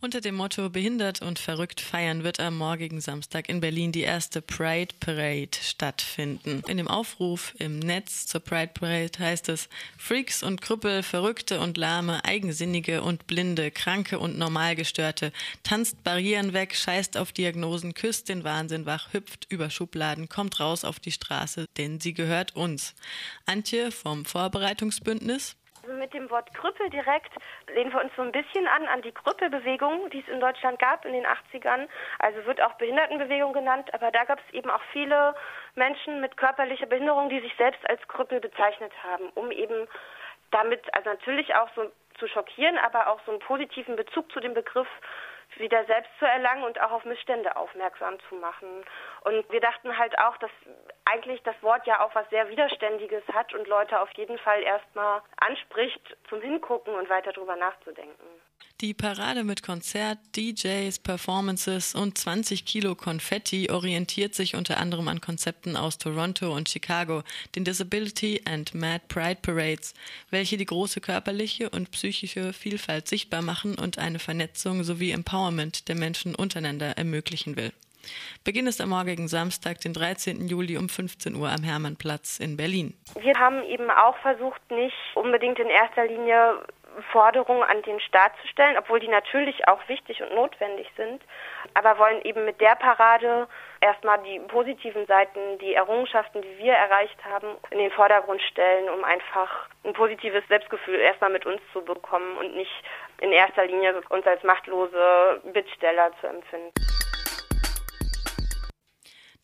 Unter dem Motto Behindert und verrückt feiern wird am morgigen Samstag in Berlin die erste Pride Parade stattfinden. In dem Aufruf im Netz zur Pride Parade heißt es Freaks und Krüppel, Verrückte und Lahme, Eigensinnige und Blinde, Kranke und Normalgestörte, tanzt Barrieren weg, scheißt auf Diagnosen, küsst den Wahnsinn wach, hüpft über Schubladen, kommt raus auf die Straße, denn sie gehört uns. Antje vom Vorbereitungsbündnis mit dem Wort Krüppel direkt lehnen wir uns so ein bisschen an an die Krüppelbewegung, die es in Deutschland gab in den 80ern. Also wird auch Behindertenbewegung genannt, aber da gab es eben auch viele Menschen mit körperlicher Behinderung, die sich selbst als Krüppel bezeichnet haben, um eben damit also natürlich auch so zu schockieren, aber auch so einen positiven Bezug zu dem Begriff wieder selbst zu erlangen und auch auf Missstände aufmerksam zu machen. Und wir dachten halt auch, dass eigentlich das Wort ja auch was sehr Widerständiges hat und Leute auf jeden Fall erstmal anspricht, zum Hingucken und weiter drüber nachzudenken. Die Parade mit Konzert, DJs, Performances und 20 Kilo Konfetti orientiert sich unter anderem an Konzepten aus Toronto und Chicago, den Disability and Mad Pride Parades, welche die große körperliche und psychische Vielfalt sichtbar machen und eine Vernetzung sowie Empowerment der Menschen untereinander ermöglichen will. Beginn ist am morgigen Samstag, den 13. Juli um 15 Uhr am Hermannplatz in Berlin. Wir haben eben auch versucht, nicht unbedingt in erster Linie Forderungen an den Staat zu stellen, obwohl die natürlich auch wichtig und notwendig sind, aber wollen eben mit der Parade erstmal die positiven Seiten, die Errungenschaften, die wir erreicht haben, in den Vordergrund stellen, um einfach ein positives Selbstgefühl erstmal mit uns zu bekommen und nicht in erster Linie uns als machtlose Bittsteller zu empfinden.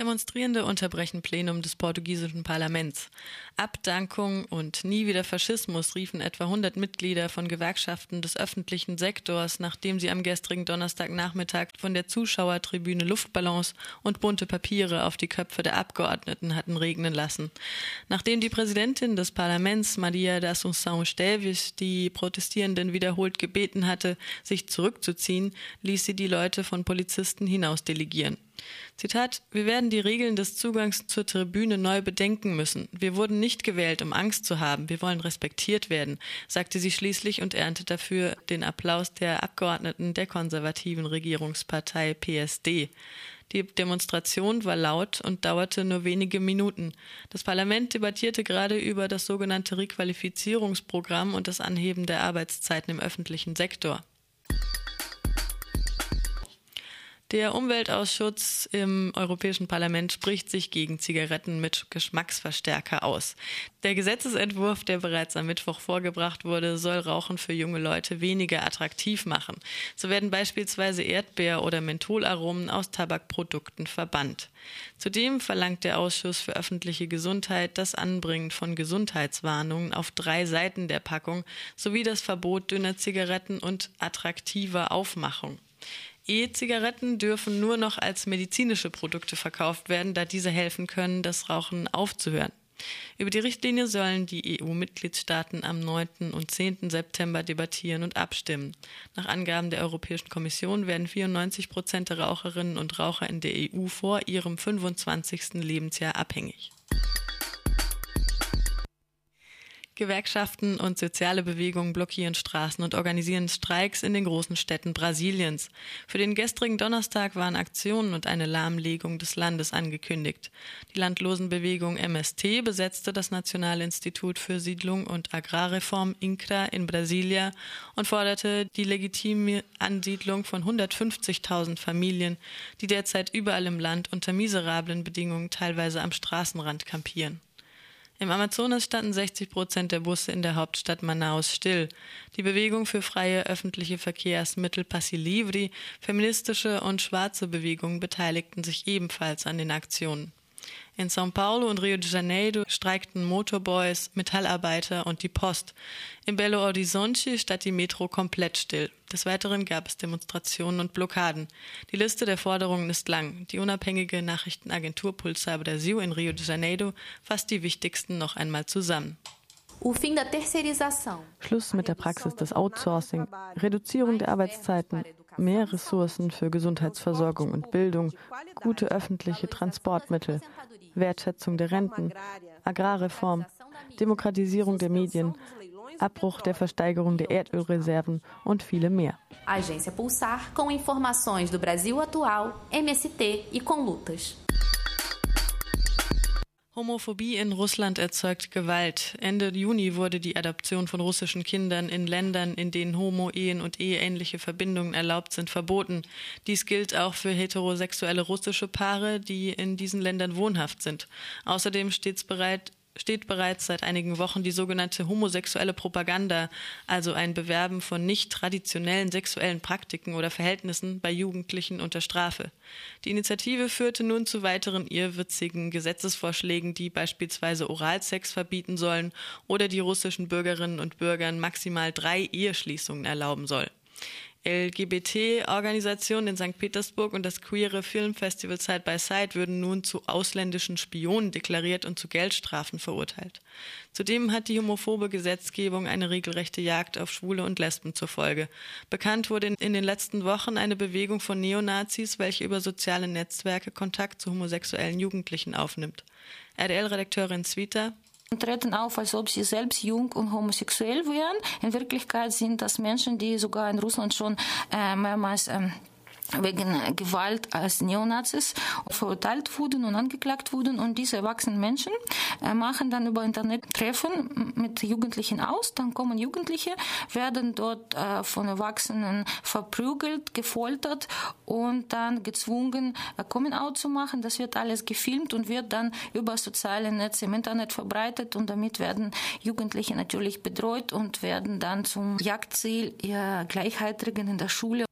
Demonstrierende unterbrechen Plenum des portugiesischen Parlaments. Abdankung und nie wieder Faschismus riefen etwa 100 Mitglieder von Gewerkschaften des öffentlichen Sektors, nachdem sie am gestrigen Donnerstagnachmittag von der Zuschauertribüne Luftballons und bunte Papiere auf die Köpfe der Abgeordneten hatten regnen lassen. Nachdem die Präsidentin des Parlaments, Maria da Assunção Esteves, die Protestierenden wiederholt gebeten hatte, sich zurückzuziehen, ließ sie die Leute von Polizisten hinausdelegieren. Zitat, wir werden die Regeln des Zugangs zur Tribüne neu bedenken müssen. Wir wurden nicht gewählt, um Angst zu haben. Wir wollen respektiert werden, sagte sie schließlich und erntete dafür den Applaus der Abgeordneten der konservativen Regierungspartei PSD. Die Demonstration war laut und dauerte nur wenige Minuten. Das Parlament debattierte gerade über das sogenannte Requalifizierungsprogramm und das Anheben der Arbeitszeiten im öffentlichen Sektor. Der Umweltausschuss im Europäischen Parlament spricht sich gegen Zigaretten mit Geschmacksverstärker aus. Der Gesetzesentwurf, der bereits am Mittwoch vorgebracht wurde, soll Rauchen für junge Leute weniger attraktiv machen. So werden beispielsweise Erdbeer- oder Mentholaromen aus Tabakprodukten verbannt. Zudem verlangt der Ausschuss für öffentliche Gesundheit das Anbringen von Gesundheitswarnungen auf drei Seiten der Packung sowie das Verbot dünner Zigaretten und attraktiver Aufmachung. E-Zigaretten dürfen nur noch als medizinische Produkte verkauft werden, da diese helfen können, das Rauchen aufzuhören. Über die Richtlinie sollen die EU-Mitgliedstaaten am 9. und 10. September debattieren und abstimmen. Nach Angaben der Europäischen Kommission werden 94 Prozent der Raucherinnen und Raucher in der EU vor ihrem 25. Lebensjahr abhängig. Gewerkschaften und soziale Bewegungen blockieren Straßen und organisieren Streiks in den großen Städten Brasiliens. Für den gestrigen Donnerstag waren Aktionen und eine Lahmlegung des Landes angekündigt. Die Landlosenbewegung MST besetzte das Nationale Institut für Siedlung und Agrarreform INCRA in Brasilia und forderte die legitime Ansiedlung von 150.000 Familien, die derzeit überall im Land unter miserablen Bedingungen teilweise am Straßenrand kampieren. Im Amazonas standen 60 Prozent der Busse in der Hauptstadt Manaus still. Die Bewegung für freie öffentliche Verkehrsmittel Passi Livri, feministische und schwarze Bewegungen beteiligten sich ebenfalls an den Aktionen. In São Paulo und Rio de Janeiro streikten Motorboys, Metallarbeiter und die Post. In Belo Horizonte stand die Metro komplett still. Des Weiteren gab es Demonstrationen und Blockaden. Die Liste der Forderungen ist lang. Die unabhängige Nachrichtenagentur Pulsar Brasil in Rio de Janeiro fasst die wichtigsten noch einmal zusammen. Schluss mit der Praxis des Outsourcing, Reduzierung der Arbeitszeiten, mehr Ressourcen für Gesundheitsversorgung und Bildung, gute öffentliche Transportmittel, Wertschätzung der Renten, Agrarreform, Demokratisierung der Medien, Abbruch der Versteigerung der Erdölreserven und viele mehr. Agência Pulsar com informações do Brasil atual, MST e com lutas. Homophobie in Russland erzeugt Gewalt. Ende Juni wurde die Adoption von russischen Kindern in Ländern, in denen Homo-Ehen und eheähnliche Verbindungen erlaubt sind, verboten. Dies gilt auch für heterosexuelle russische Paare, die in diesen Ländern wohnhaft sind. Außerdem steht bereit, steht bereits seit einigen Wochen die sogenannte homosexuelle Propaganda, also ein Bewerben von nicht traditionellen sexuellen Praktiken oder Verhältnissen bei Jugendlichen unter Strafe. Die Initiative führte nun zu weiteren irrwitzigen Gesetzesvorschlägen, die beispielsweise Oralsex verbieten sollen oder die russischen Bürgerinnen und Bürgern maximal drei Eheschließungen erlauben soll. LGBT-Organisationen in St. Petersburg und das queere Filmfestival Side by Side würden nun zu ausländischen Spionen deklariert und zu Geldstrafen verurteilt. Zudem hat die homophobe Gesetzgebung eine regelrechte Jagd auf Schwule und Lesben zur Folge. Bekannt wurde in den letzten Wochen eine Bewegung von Neonazis, welche über soziale Netzwerke Kontakt zu homosexuellen Jugendlichen aufnimmt. RDL-Redakteurin und treten auf, als ob sie selbst jung und homosexuell wären. In Wirklichkeit sind das Menschen, die sogar in Russland schon äh, mehrmals ähm, wegen Gewalt als Neonazis verurteilt wurden und angeklagt wurden. Und diese erwachsenen Menschen äh, machen dann über Internet Treffen mit Jugendlichen aus. Dann kommen Jugendliche, werden dort äh, von Erwachsenen verprügelt, gefoltert und dann gezwungen, Coming Out zu machen. Das wird alles gefilmt und wird dann über soziale Netze im Internet verbreitet. Und damit werden Jugendliche natürlich bedroht und werden dann zum Jagdziel ihrer Gleichaltrigen in der Schule.